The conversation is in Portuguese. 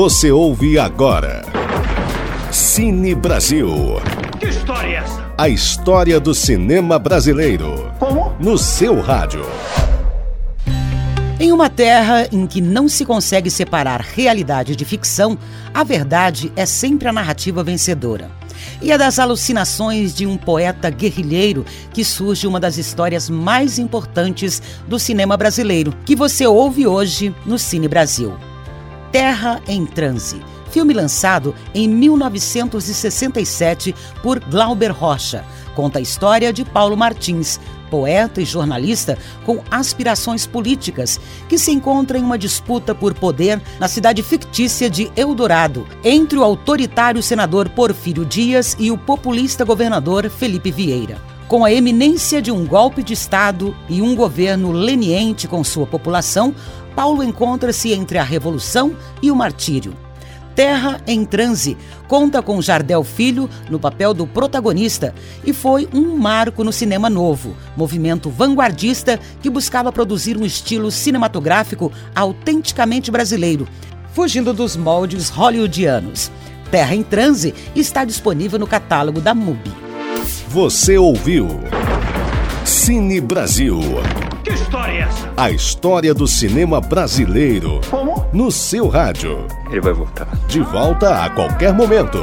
Você ouve agora. Cine Brasil. Que história é essa? A história do cinema brasileiro. Como? No seu rádio. Em uma terra em que não se consegue separar realidade de ficção, a verdade é sempre a narrativa vencedora. E é das alucinações de um poeta guerrilheiro que surge uma das histórias mais importantes do cinema brasileiro, que você ouve hoje no Cine Brasil. Terra em Transe, filme lançado em 1967 por Glauber Rocha, conta a história de Paulo Martins, poeta e jornalista com aspirações políticas, que se encontra em uma disputa por poder na cidade fictícia de Eldorado, entre o autoritário senador Porfírio Dias e o populista governador Felipe Vieira. Com a eminência de um golpe de Estado e um governo leniente com sua população, Paulo encontra-se entre a revolução e o martírio. Terra em Transe conta com Jardel Filho no papel do protagonista e foi um marco no cinema novo, movimento vanguardista que buscava produzir um estilo cinematográfico autenticamente brasileiro, fugindo dos moldes hollywoodianos. Terra em Transe está disponível no catálogo da MUBI. Você ouviu. Cine Brasil. Que história é essa? A história do cinema brasileiro. Como? No seu rádio. Ele vai voltar. De volta a qualquer momento.